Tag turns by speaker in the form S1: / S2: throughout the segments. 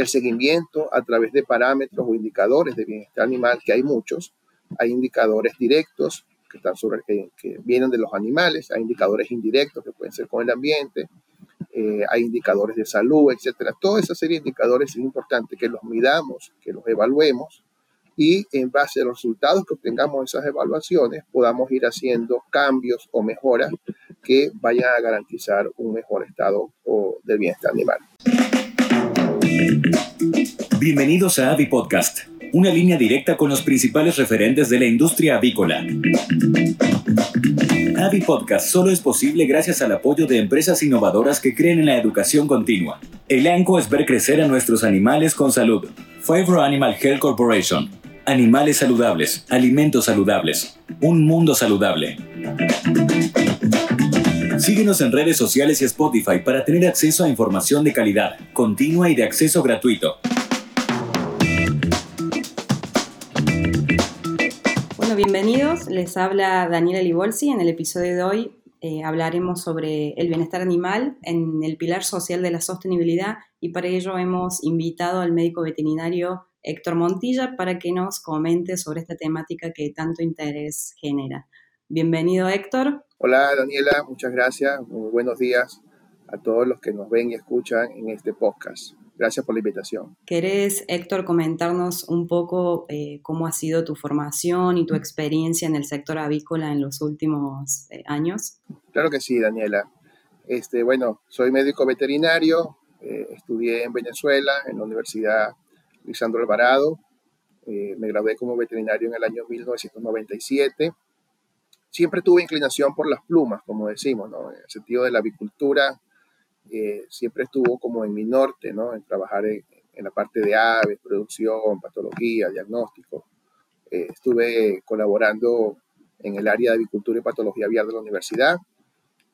S1: el seguimiento a través de parámetros o indicadores de bienestar animal, que hay muchos. Hay indicadores directos que, están sobre, que, vienen de los animales, hay indicadores indirectos que pueden ser con el ambiente, eh, hay indicadores de salud, etcétera. Toda esa serie de indicadores es importante que los midamos, que los evaluemos y en base a los resultados que obtengamos de esas evaluaciones podamos ir haciendo cambios o mejoras que vayan a garantizar un mejor estado del bienestar animal.
S2: Bienvenidos a Avi Podcast, una línea directa con los principales referentes de la industria avícola. Avi Podcast solo es posible gracias al apoyo de empresas innovadoras que creen en la educación continua. El ANCO es ver crecer a nuestros animales con salud. Favor Animal Health Corporation. Animales saludables, alimentos saludables, un mundo saludable. Síguenos en redes sociales y Spotify para tener acceso a información de calidad, continua y de acceso gratuito.
S3: Bueno, bienvenidos. Les habla Daniela Libolsi. En el episodio de hoy eh, hablaremos sobre el bienestar animal en el pilar social de la sostenibilidad y para ello hemos invitado al médico veterinario Héctor Montilla para que nos comente sobre esta temática que tanto interés genera. Bienvenido Héctor.
S1: Hola Daniela, muchas gracias. Muy buenos días a todos los que nos ven y escuchan en este podcast. Gracias por la invitación.
S3: ¿Querés, Héctor, comentarnos un poco eh, cómo ha sido tu formación y tu experiencia en el sector avícola en los últimos eh, años?
S1: Claro que sí, Daniela. Este, bueno, soy médico veterinario, eh, estudié en Venezuela, en la Universidad Lisandro Alvarado. me gradué como veterinario en el año 1997 siempre tuve inclinación por las plumas, como decimos, ¿no? En el sentido de la avicultura, eh, siempre estuvo como en mi norte, ¿no? En trabajar en, la parte de aves, producción, patología, diagnóstico. Eh, estuve colaborando en el área de avicultura y patología aviar de la universidad.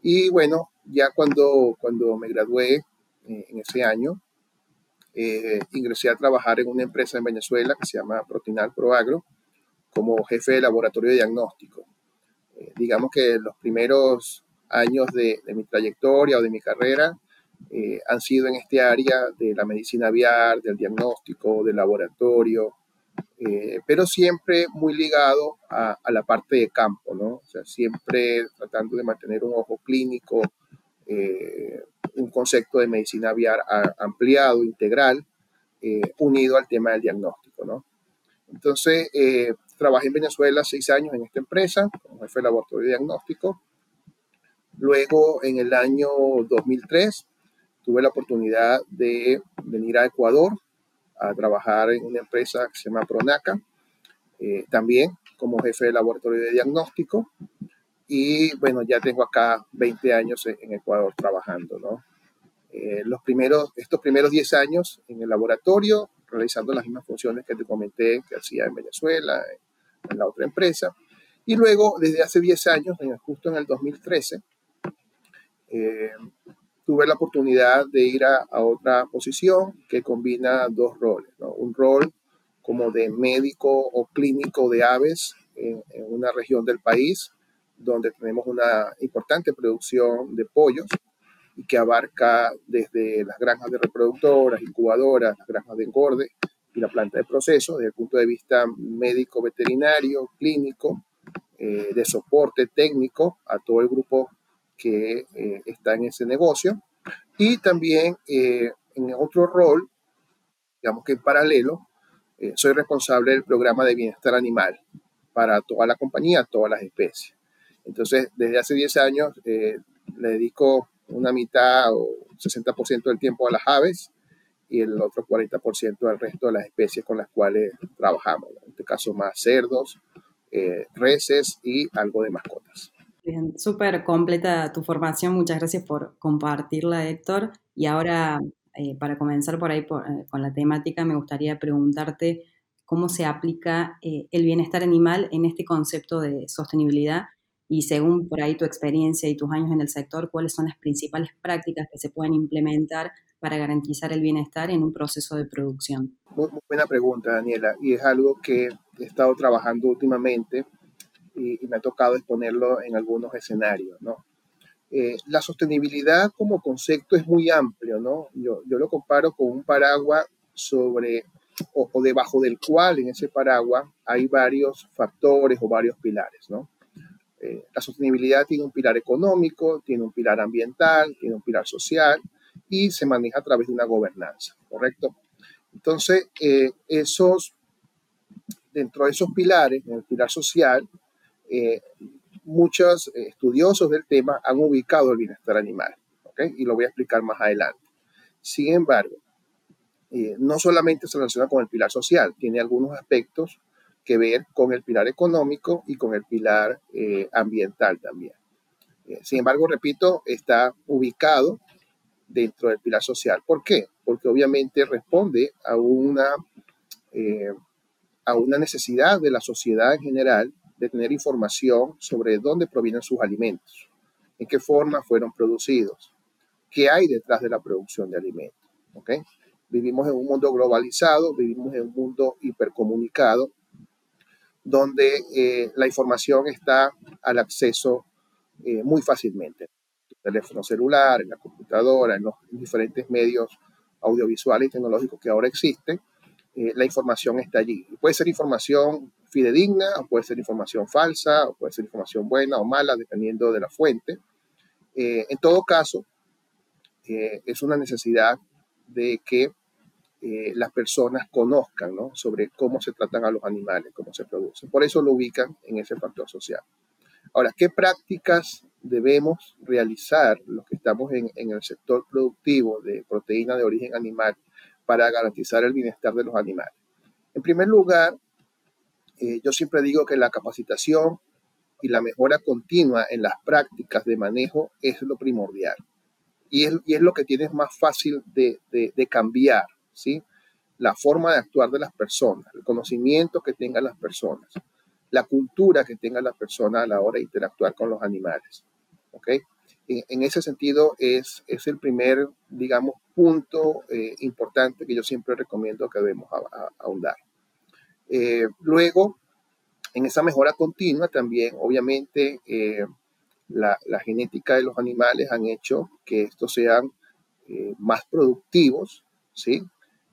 S1: Y bueno, ya cuando, cuando me gradué eh, en ese año, ingresé a trabajar en una empresa en Venezuela que se llama Protinal Proagro como jefe de laboratorio de diagnóstico digamos que los primeros años de, mi trayectoria o de mi carrera eh, han sido en este área de la medicina aviar, del diagnóstico, del laboratorio, eh, pero siempre muy ligado a, la parte de campo, ¿no? O sea, siempre tratando de mantener un ojo clínico, eh, un concepto de medicina aviar ampliado, integral, unido al tema del diagnóstico, ¿no? Entonces, Trabajé en Venezuela seis años en esta empresa como jefe de laboratorio de diagnóstico. Luego, en el año 2003, tuve la oportunidad de venir a Ecuador a trabajar en una empresa que se llama Pronaca, eh, también como jefe de laboratorio de diagnóstico. Y bueno, ya tengo acá 20 años en Ecuador trabajando, ¿no? Eh, los primeros, estos primeros 10 años en el laboratorio, realizando las mismas funciones que te comenté que hacía en Venezuela, en la otra empresa. Y luego, desde hace 10 años, justo en el 2013, eh, tuve la oportunidad de ir a, otra posición que combina dos roles. Un rol como de médico o clínico de aves en, una región del país donde tenemos una importante producción de pollos y que abarca desde las granjas de reproductoras, incubadoras, las granjas de engorde, y la planta de proceso desde el punto de vista médico, veterinario, clínico, eh, de soporte técnico a todo el grupo que eh, está en ese negocio. Y también eh, en otro rol, digamos que en paralelo, soy responsable del programa de bienestar animal para toda la compañía, todas las especies. Entonces, desde hace 10 años le dedico una mitad o 60% del tiempo a las aves y el otro 40% al resto de las especies con las cuales trabajamos, en este caso más cerdos, eh, reses y algo de mascotas.
S3: Bien, súper completa tu formación, muchas gracias por compartirla, Héctor. Y ahora, eh, para comenzar por ahí eh, con la temática, me gustaría preguntarte cómo se aplica el bienestar animal en este concepto de sostenibilidad y según por ahí tu experiencia y tus años en el sector, cuáles son las principales prácticas que se pueden implementar para garantizar el bienestar en un proceso de producción?
S1: Muy, buena pregunta, Daniela, y es algo que he estado trabajando últimamente y, me ha tocado exponerlo en algunos escenarios, ¿no? Eh, la sostenibilidad como concepto es muy amplio, ¿no? Yo, lo comparo con un paraguas sobre o, debajo del cual en ese paraguas hay varios factores o varios pilares, ¿no? Eh, la sostenibilidad tiene un pilar económico, tiene un pilar ambiental, tiene un pilar social y se maneja a través de una gobernanza, ¿correcto? Entonces, eh, esos, dentro de esos pilares, en el pilar social, eh, muchos estudiosos del tema han ubicado el bienestar animal, ¿ok? Y lo voy a explicar más adelante. Sin embargo, no solamente se relaciona con el pilar social, tiene algunos aspectos que ver con el pilar económico y con el pilar eh, ambiental también. Eh, sin embargo, repito, está ubicado dentro del pilar social. ¿Por qué? Porque obviamente responde a una, a una necesidad de la sociedad en general de tener información sobre dónde provienen sus alimentos, en qué forma fueron producidos, qué hay detrás de la producción de alimentos. ¿okay? Vivimos en un mundo globalizado, vivimos en un mundo hipercomunicado, donde eh, la información está al acceso eh, muy fácilmente. En el teléfono celular, en la computadora, en los diferentes medios audiovisuales y tecnológicos que ahora existen, eh, la información está allí. Puede ser información fidedigna, o puede ser información falsa, o puede ser información buena o mala, dependiendo de la fuente. en todo caso, es una necesidad de que eh, las personas conozcan sobre cómo se tratan a los animales, cómo se producen. Por eso lo ubican en ese factor social. Ahora, ¿qué prácticas debemos realizar los que estamos en, el sector productivo de proteína de origen animal para garantizar el bienestar de los animales? En primer lugar, eh, yo siempre digo que la capacitación y la mejora continua en las prácticas de manejo es lo primordial y es, lo que tienes más fácil de, cambiar, ¿sí? La forma de actuar de las personas, el conocimiento que tengan las personas, la cultura que tenga la persona a la hora de interactuar con los animales. En, ese sentido es, es el primer, digamos, punto eh, importante que yo siempre recomiendo que debemos ahondar. Eh, luego, en esa mejora continua también, obviamente, eh, la, genética de los animales han hecho que estos sean más productivos, ¿sí?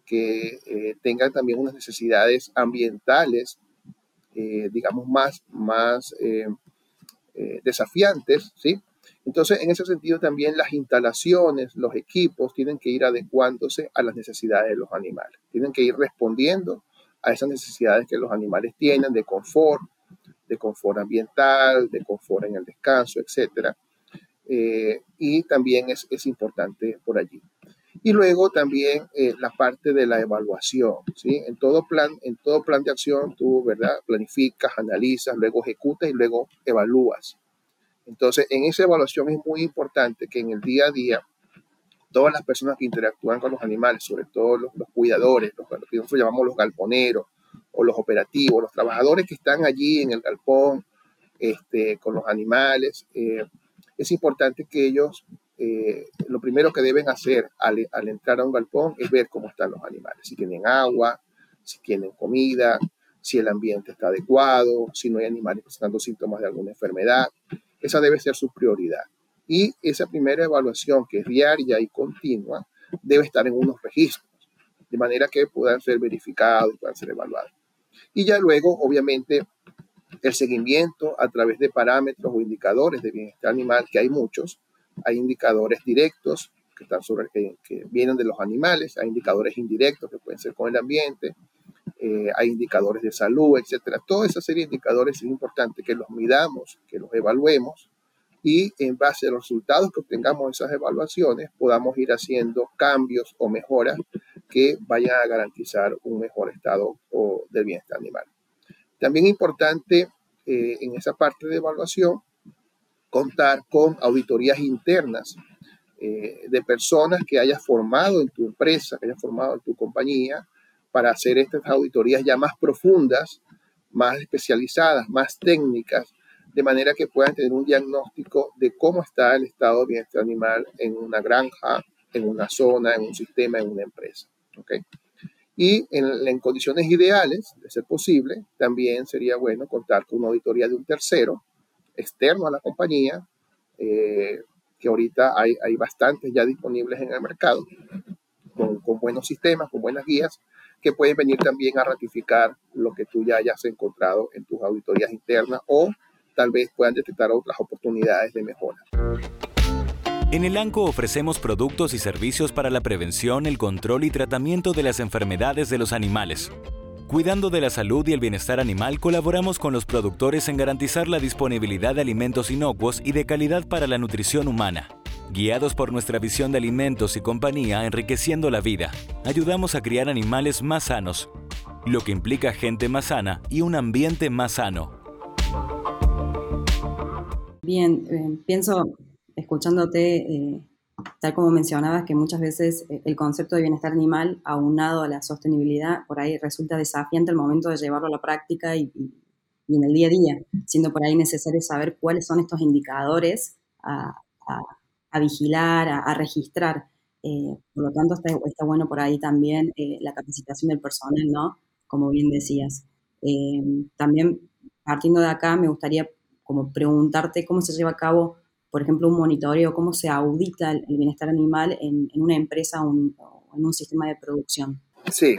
S1: Que eh, tengan también unas necesidades ambientales, eh, digamos, más, más desafiantes. ¿sí? Entonces, en ese sentido también las instalaciones, los equipos tienen que ir adecuándose a las necesidades de los animales, tienen que ir respondiendo a esas necesidades que los animales tienen de confort, de confort ambiental, de confort en el descanso, etc. Eh, y también es, es, importante por allí. Y luego también eh, la parte de la evaluación, ¿sí? En todo, plan, en todo plan de acción tú, ¿verdad? Planificas, analizas, luego ejecutas y luego evalúas. Entonces, en esa evaluación es muy importante que en el día a día todas las personas que interactúan con los animales, sobre todo los, cuidadores, los, que nosotros llamamos los galponeros, o los operativos, los trabajadores que están allí en el galpón este, con los animales. Eh, es importante que ellos, eh, lo primero que deben hacer al, entrar a un galpón es ver cómo están los animales, si tienen agua, si tienen comida, si el ambiente está adecuado, si no hay animales presentando síntomas de alguna enfermedad. Esa debe ser su prioridad. Y esa primera evaluación, que es diaria y continua, debe estar en unos registros, de manera que puedan ser verificados y puedan ser evaluados. Y ya luego, obviamente, el seguimiento a través de parámetros o indicadores de bienestar animal, que hay muchos. Hay indicadores directos que, están sobre, que, vienen de los animales, hay indicadores indirectos que pueden ser con el ambiente, eh, hay indicadores de salud, etcétera. Toda esa serie de indicadores es importante que los midamos, que los evaluemos y en base a los resultados que obtengamos de esas evaluaciones podamos ir haciendo cambios o mejoras que vayan a garantizar un mejor estado del bienestar animal. También importante eh, en esa parte de evaluación contar con auditorías internas eh, de personas que hayas formado en tu empresa, que hayas formado en tu compañía, para hacer estas auditorías ya más profundas, más especializadas, más técnicas, de manera que puedan tener un diagnóstico de cómo está el estado de bienestar animal en una granja, en una zona, en un sistema, en una empresa. ¿okay? Y en, condiciones ideales, de ser posible, también sería bueno contar con una auditoría de un tercero, externo a la compañía, eh, que ahorita hay, hay bastantes ya disponibles en el mercado, con, con, buenos sistemas, con buenas guías, que pueden venir también a ratificar lo que tú ya hayas encontrado en tus auditorías internas o tal vez puedan detectar otras oportunidades de mejora.
S2: En el ANCO ofrecemos productos y servicios para la prevención, el control y tratamiento de las enfermedades de los animales. Cuidando de la salud y el bienestar animal, colaboramos con los productores en garantizar la disponibilidad de alimentos inocuos y de calidad para la nutrición humana. Guiados por nuestra visión de alimentos y compañía enriqueciendo la vida, ayudamos a criar animales más sanos, lo que implica gente más sana y un ambiente más sano.
S3: Bien, eh, pienso, escuchándote, eh, tal como mencionabas, que muchas veces eh, el concepto de bienestar animal aunado a la sostenibilidad por ahí resulta desafiante al momento de llevarlo a la práctica y, en el día a día, siendo por ahí necesario saber cuáles son estos indicadores a a vigilar, a, registrar. Eh, por lo tanto, está, bueno por ahí también eh, la capacitación del personal, ¿no? Como bien decías. También, partiendo de acá, me gustaría como preguntarte cómo se lleva a cabo, por ejemplo, un monitoreo, cómo se audita el, bienestar animal en, una empresa o en un sistema de producción.
S1: Sí,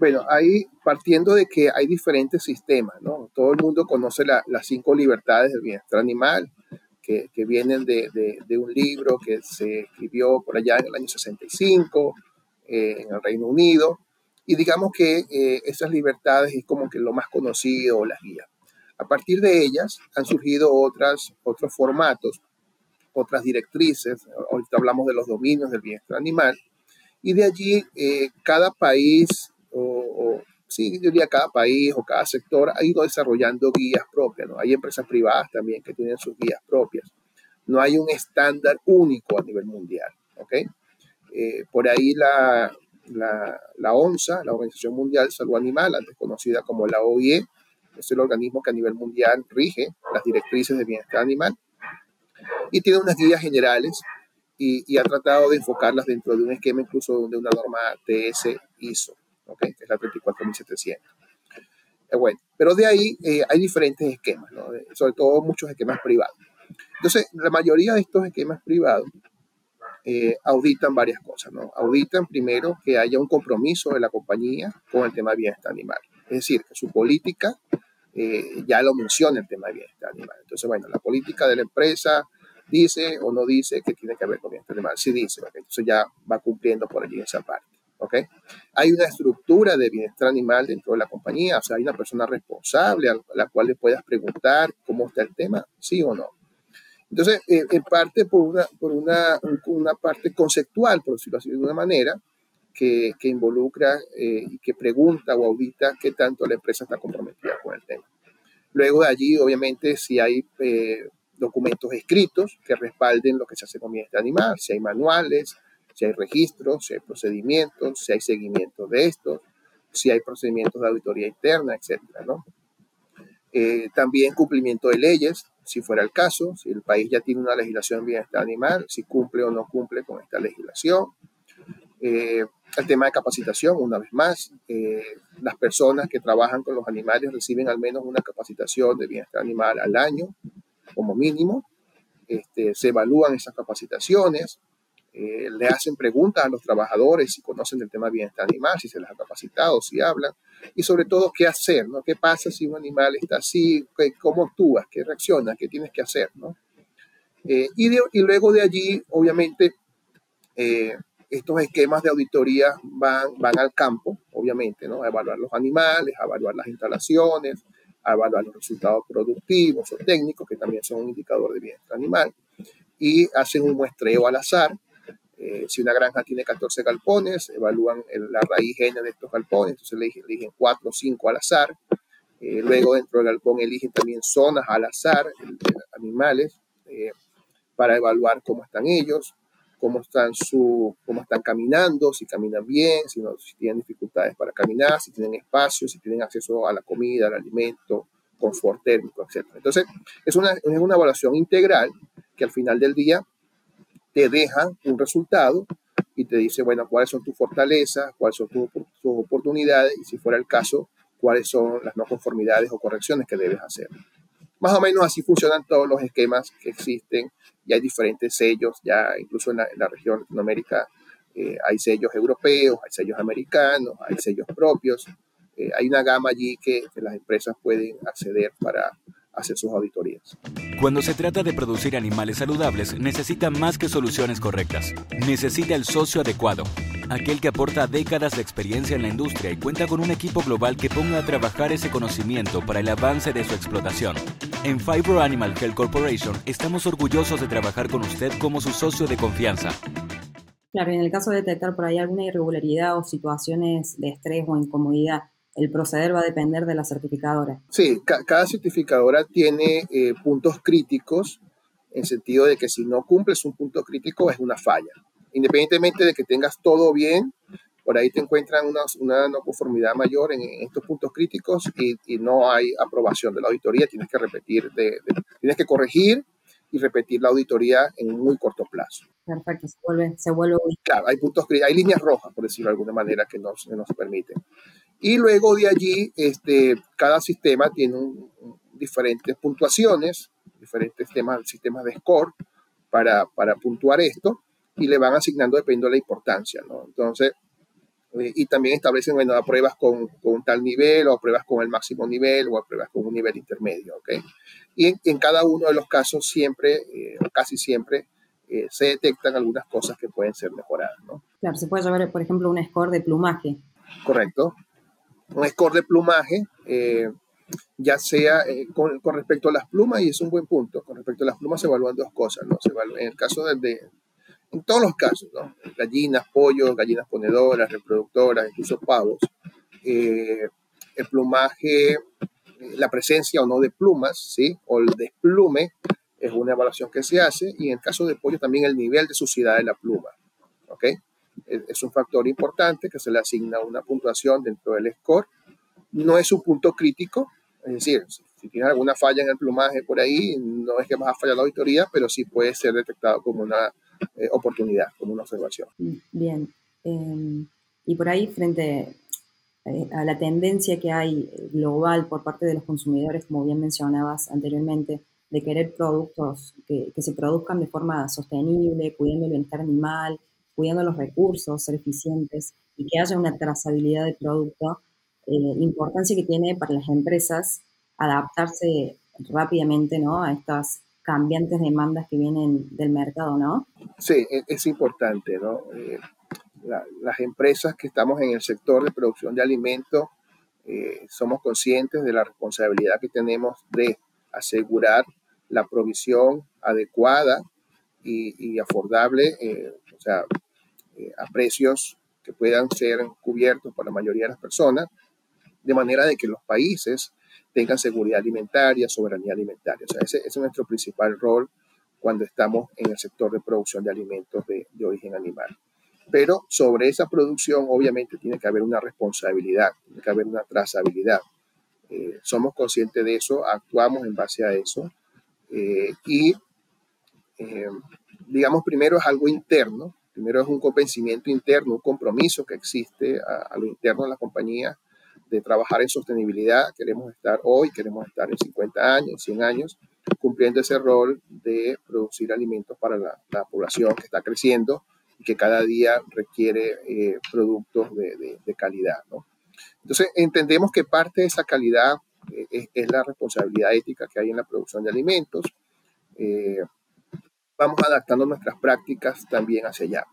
S1: bueno, ahí partiendo de que hay diferentes sistemas, ¿no? Todo el mundo conoce las cinco libertades del bienestar animal, que, vienen de, de, un libro que se escribió por allá en el año 65 eh, en el Reino Unido. Y digamos que eh, esas libertades es como que lo más conocido, las guías. A partir de ellas han surgido otras, otros formatos, otras directrices. Ahorita hablamos de los dominios del bienestar animal. Y de allí eh, cada país o, sí, yo diría cada país o cada sector ha ido desarrollando guías propias, ¿no? Hay empresas privadas también que tienen sus guías propias. No hay un estándar único a nivel mundial, ¿ok? Eh, por ahí la, la, la, ONSA, la Organización Mundial de Salud Animal, antes conocida como la OIE, es el organismo que a nivel mundial rige las directrices de bienestar animal y tiene unas guías generales y, y ha tratado de enfocarlas dentro de un esquema incluso de una norma TS ISO que es la 34.700. Eh, bueno, pero de ahí eh, hay diferentes esquemas, sobre todo muchos esquemas privados. Entonces, la mayoría de estos esquemas privados eh, auditan varias cosas. ¿no? Auditan primero que haya un compromiso de la compañía con el tema de bienestar animal. Es decir, que su política ya lo menciona el tema de bienestar animal. Entonces, bueno, la política de la empresa dice o no dice que tiene que ver con bienestar animal. Sí dice, entonces ya va cumpliendo por allí esa parte. Hay una estructura de bienestar animal dentro de la compañía, o sea, hay una persona responsable a la cual le puedas preguntar cómo está el tema, sí o no. Entonces, eh, en parte por, una, por una, una, parte conceptual, por decirlo así de una manera, que, que involucra eh, y que pregunta o audita qué tanto la empresa está comprometida con el tema. Luego de allí, obviamente, si hay eh, documentos escritos que respalden lo que se hace con bienestar animal, si hay manuales, si hay registros, si hay procedimientos, si hay seguimiento de estos, si hay procedimientos de auditoría interna, etcétera, ¿no? Eh, también cumplimiento de leyes, si fuera el caso, si el país ya tiene una legislación de bienestar animal, si cumple o no cumple con esta legislación. Eh, el tema de capacitación, una vez más, eh, las personas que trabajan con los animales reciben al menos una capacitación de bienestar animal al año, como mínimo. Este, se evalúan esas capacitaciones, eh, le hacen preguntas a los trabajadores si conocen el tema de bienestar animal, si se les ha capacitado, si hablan, y sobre todo qué hacer, ¿no? ¿Qué pasa si un animal está así? ¿Cómo actúas? ¿Qué reaccionas? ¿Qué tienes que hacer? ¿no? Eh, y, y, luego de allí, obviamente, eh, estos esquemas de auditoría van, van al campo, obviamente, ¿no? a evaluar los animales, a evaluar las instalaciones, a evaluar los resultados productivos o técnicos, que también son un indicador de bienestar animal, y hacen un muestreo al azar eh, si una granja tiene 14 galpones, evalúan la raíz gene de estos galpones, entonces eligen, eligen 4 o 5 al azar. Eh, luego dentro del galpón eligen también zonas al azar, animales, eh, para evaluar cómo están ellos, cómo están, su, cómo están caminando, si caminan bien, si, no, si tienen dificultades para caminar, si tienen espacio, si tienen acceso a la comida, al alimento, confort térmico, etc. Entonces, es una, es una evaluación integral que al final del día te deja un resultado y te dice, bueno, cuáles son tus fortalezas, cuáles son tus, oportunidades y si fuera el caso, cuáles son las no conformidades o correcciones que debes hacer. Más o menos así funcionan todos los esquemas que existen y hay diferentes sellos, ya incluso en la, región Latinoamérica Eh, hay sellos europeos, hay sellos americanos, hay sellos propios. Eh, hay una gama allí que, que las empresas pueden acceder para hacer sus auditorías.
S2: Cuando se trata de producir animales saludables, necesita más que soluciones correctas. Necesita el socio adecuado, aquel que aporta décadas de experiencia en la industria y cuenta con un equipo global que ponga a trabajar ese conocimiento para el avance de su explotación. En Fibro Animal Health Corporation estamos orgullosos de trabajar con usted como su socio de confianza.
S3: Claro, en el caso de detectar por ahí alguna irregularidad o situaciones de estrés o incomodidad, el proceder va a depender de la certificadora.
S1: Sí, cada certificadora tiene eh, puntos críticos en sentido de que si no cumples un punto crítico es una falla. Independientemente de que tengas todo bien, por ahí te encuentran una, una no conformidad mayor en, estos puntos críticos y, no hay aprobación de la auditoría, tienes que repetir, tienes que corregir y repetir la auditoría en un muy corto plazo.
S3: Perfecto, se vuelve, se vuelve.
S1: Claro, hay puntos, hay líneas rojas, por decirlo de alguna manera, que no, que no se permiten. Y luego de allí, este, cada sistema tiene diferentes puntuaciones, diferentes temas, sistemas de score para, para puntuar esto y le van asignando dependiendo de la importancia, ¿no? Entonces, eh, y también establecen, bueno, pruebas con, con, tal nivel o pruebas con el máximo nivel o pruebas con un nivel intermedio, ¿ok? Y en, cada uno de los casos siempre, eh, casi siempre, eh, se detectan algunas cosas que pueden ser mejoradas, ¿no?
S3: Claro, se puede llevar, por ejemplo, un score de plumaje.
S1: Correcto un score de plumaje, eh, ya sea eh, con, respecto a las plumas, y es un buen punto, con respecto a las plumas se evalúan dos cosas, ¿no? Se en el caso de, en todos los casos, ¿no? Gallinas, pollos, gallinas ponedoras, reproductoras, incluso pavos, eh, el plumaje, la presencia o no de plumas, ¿sí? O el desplume es una evaluación que se hace, y en el caso de pollo también el nivel de suciedad de la pluma, ¿ok? es un factor importante que se le asigna una puntuación dentro del score. No es un punto crítico, es decir, si tienes alguna falla en el plumaje por ahí, no es que vas a fallar la auditoría, pero sí puede ser detectado como una eh, oportunidad, como una observación.
S3: Bien. Em, y por ahí, frente eh, a la tendencia que hay global por parte de los consumidores, como bien mencionabas anteriormente, de querer productos que, que se produzcan de forma sostenible, cuidando el bienestar animal, cuidando los recursos, ser eficientes y que haya una trazabilidad de producto, eh, importancia que tiene para las empresas adaptarse rápidamente ¿no? a estas cambiantes demandas que vienen del mercado, ¿no?
S1: Sí, e, es, importante, ¿no? Eh, las empresas que estamos en el sector de producción de alimentos eh, somos conscientes de la responsabilidad que tenemos de asegurar la provisión adecuada y, y afordable, eh, o sea, eh, a precios que puedan ser cubiertos por la mayoría de las personas, de manera de que los países tengan seguridad alimentaria, soberanía alimentaria. O sea, ese, es nuestro principal rol cuando estamos en el sector de producción de alimentos de, origen animal. Pero sobre esa producción obviamente tiene que haber una responsabilidad, tiene que haber una trazabilidad. Eh, somos conscientes de eso, actuamos en base a eso eh, y digamos primero es algo interno, Primero es un convencimiento interno, un compromiso que existe a, lo interno de la compañía de trabajar en sostenibilidad. Queremos estar hoy, queremos estar en 50 años, 100 años, cumpliendo ese rol de producir alimentos para la, población que está creciendo y que cada día requiere eh, productos de, de, calidad. ¿no? Entonces, entendemos que parte de esa calidad eh, es, la responsabilidad ética que hay en la producción de alimentos. Eh, vamos adaptando nuestras prácticas también hacia allá.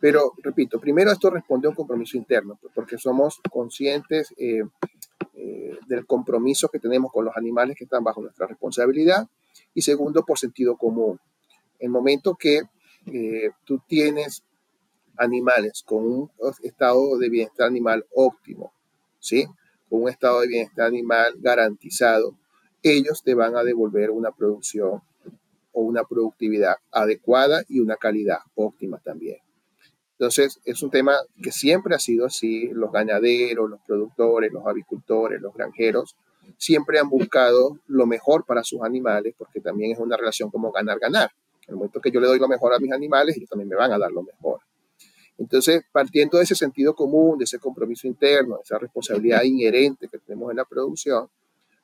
S1: Pero, repito, primero esto responde a un compromiso interno, porque somos conscientes eh, eh, del compromiso que tenemos con los animales que están bajo nuestra responsabilidad. Y segundo, por sentido común. El momento que eh, tú tienes animales con un estado de bienestar animal óptimo, ¿sí? Con un estado de bienestar animal garantizado, ellos te van a devolver una producción o una productividad adecuada y una calidad óptima también. Entonces, es un tema que siempre ha sido así. Los ganaderos, los productores, los avicultores, los granjeros, siempre han buscado lo mejor para sus animales, porque también es una relación como ganar-ganar. En el momento que yo le doy lo mejor a mis animales, ellos también me van a dar lo mejor. Entonces, partiendo de ese sentido común, de ese compromiso interno, de esa responsabilidad inherente que tenemos en la producción,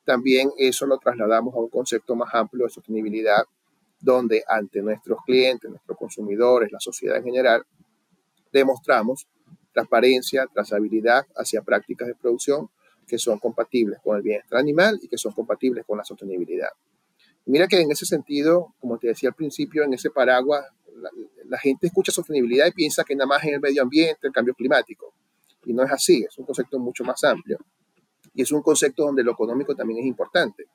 S1: también eso lo trasladamos a un concepto más amplio de sostenibilidad donde ante nuestros clientes, nuestros consumidores, la sociedad en general, demostramos transparencia, trazabilidad hacia prácticas de producción que son compatibles con el bienestar animal y que son compatibles con la sostenibilidad. Mira que en ese sentido, como te decía al principio, en ese paraguas, la, gente escucha sostenibilidad y piensa que nada más en el medio ambiente, el cambio climático. Y no es así, es un concepto mucho más amplio. Y es un concepto donde lo económico también es importante.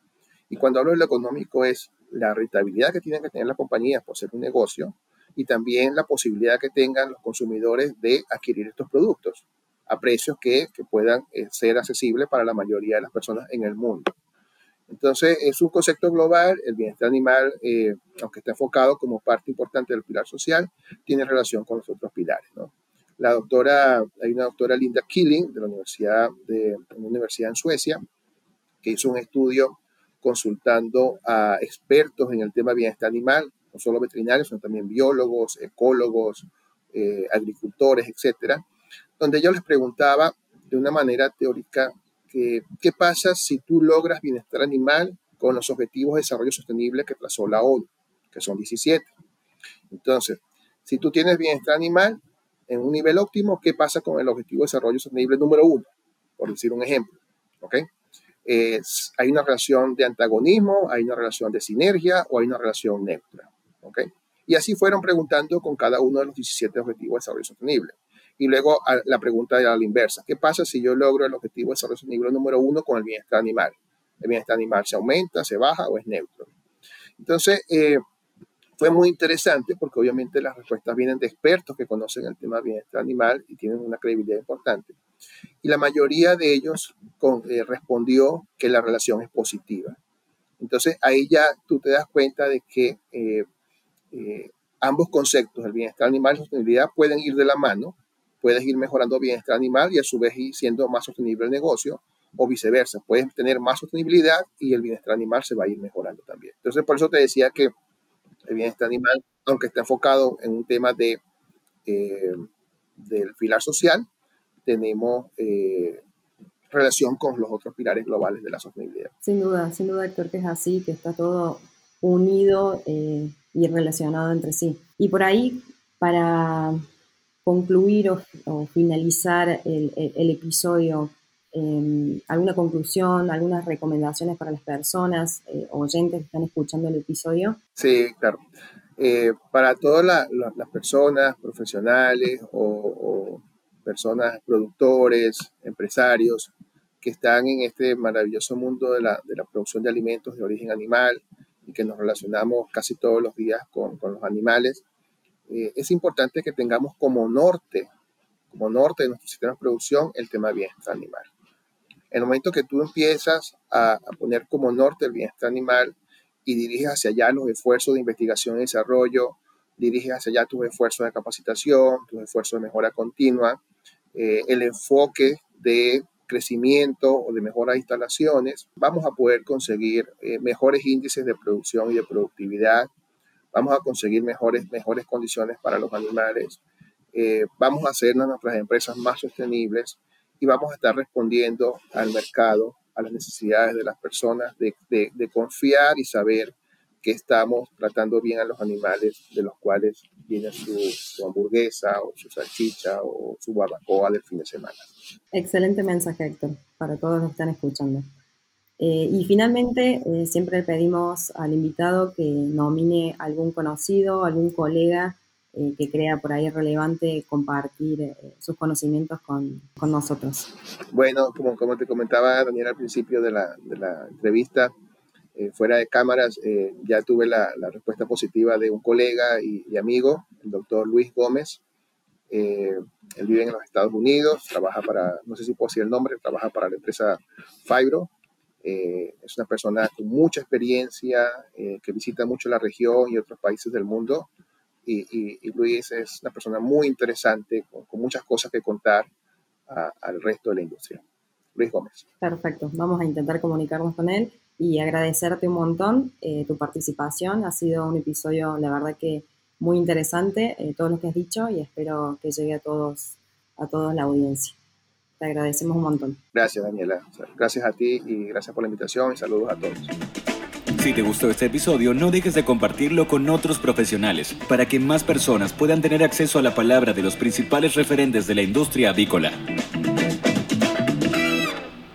S1: Y cuando hablo de lo económico es la rentabilidad que tienen que tener las compañías por ser un negocio y también la posibilidad que tengan los consumidores de adquirir estos productos a precios que, que puedan eh, ser accesibles para la mayoría de las personas en el mundo. Entonces, es un concepto global, el bienestar animal, eh, aunque está enfocado como parte importante del pilar social, tiene relación con los otros pilares. ¿no? La doctora, hay una doctora Linda Killing de la Universidad, de, una universidad en Suecia, que hizo un estudio consultando a expertos en el tema bienestar animal, no solo veterinarios, sino también biólogos, ecólogos, eh, agricultores, etcétera, donde yo les preguntaba de una manera teórica que, qué pasa si tú logras bienestar animal con los objetivos de desarrollo sostenible que trazó la ONU, que son 17. Entonces, si tú tienes bienestar animal en un nivel óptimo, ¿qué pasa con el objetivo de desarrollo sostenible número uno? Por decir un ejemplo. ¿ok? hay una relación de antagonismo, hay una relación de sinergia o hay una relación neutra. ¿ok? Y así fueron preguntando con cada uno de los 17 objetivos de desarrollo sostenible. Y luego la pregunta de la inversa. ¿Qué pasa si yo logro el objetivo de desarrollo sostenible número uno con el bienestar animal? ¿El bienestar animal se aumenta, se baja o es neutro? Entonces, eh, fue muy interesante porque obviamente las respuestas vienen de expertos que conocen el tema bienestar animal y tienen una credibilidad importante. Y la mayoría de ellos eh, respondió que la relación es positiva. Entonces ahí ya tú te das cuenta de que eh, ambos conceptos, el bienestar animal y la sostenibilidad, pueden ir de la mano puedes ir mejorando bienestar animal y a su vez ir siendo más sostenible el negocio o viceversa. Puedes tener más sostenibilidad y el bienestar animal se va a ir mejorando también. Entonces, por eso te decía que el bienestar animal, aunque está enfocado en un tema de, eh, del pilar social, tenemos eh, relación con los otros pilares globales de la sostenibilidad.
S3: Sin duda, sin duda, Héctor, que es así, que está todo unido eh, y relacionado entre sí. Y por ahí, para concluir o, finalizar el, episodio, em, alguna conclusión, algunas recomendaciones para las personas eh, oyentes que están escuchando el episodio?
S1: Sí, claro. Eh, para todas las personas profesionales o, personas productores, empresarios que están en este maravilloso mundo de la, producción de alimentos de origen animal y que nos relacionamos casi todos los días con, con los animales, eh, es importante que tengamos como norte, como norte de nuestro sistema de producción, el tema bienestar animal. En el momento que tú empiezas a, poner como norte el bienestar animal y diriges hacia allá los esfuerzos de investigación y desarrollo, diriges hacia allá tus esfuerzos de capacitación, tus esfuerzos de mejora continua, eh, el enfoque de crecimiento o de mejora de instalaciones, vamos a poder conseguir eh, mejores índices de producción y de productividad, vamos a conseguir mejores, mejores condiciones para los animales, eh, vamos a hacer nuestras empresas más sostenibles y vamos a estar respondiendo al mercado, a las necesidades de las personas, de, de, confiar y saber que estamos tratando bien a los animales de los cuales viene su, su, hamburguesa o su salchicha o su barbacoa del fin de semana.
S3: Excelente mensaje, Héctor, para todos los que están escuchando. Eh, y finalmente, eh, siempre pedimos al invitado que nomine algún conocido, algún colega eh, que crea por ahí relevante compartir sus conocimientos con, nosotros.
S1: Bueno, como, te comentaba Daniel al principio de la, entrevista, fuera de cámaras, ya tuve la, la, respuesta positiva de un colega y, y amigo, el doctor Luis Gómez. él vive en los Estados Unidos, trabaja para, no sé si puedo decir el nombre, trabaja para la empresa Fibro, eh, es una persona con mucha experiencia, eh, que visita mucho la región y otros países del mundo. Y, Luis es una persona muy interesante, con, muchas cosas que contar al resto de la industria. Luis Gómez.
S3: Perfecto, vamos a intentar comunicarnos con él y agradecerte un montón eh, tu participación. Ha sido un episodio, la verdad que muy interesante, todo lo que has dicho y espero que llegue a todos, a toda la audiencia. Te agradecemos un montón.
S1: Gracias, Daniela. Gracias a ti y gracias por la invitación y saludos a todos.
S2: Si te gustó este episodio, no dejes de compartirlo con otros profesionales para que más personas puedan tener acceso a la palabra de los principales referentes de la industria avícola.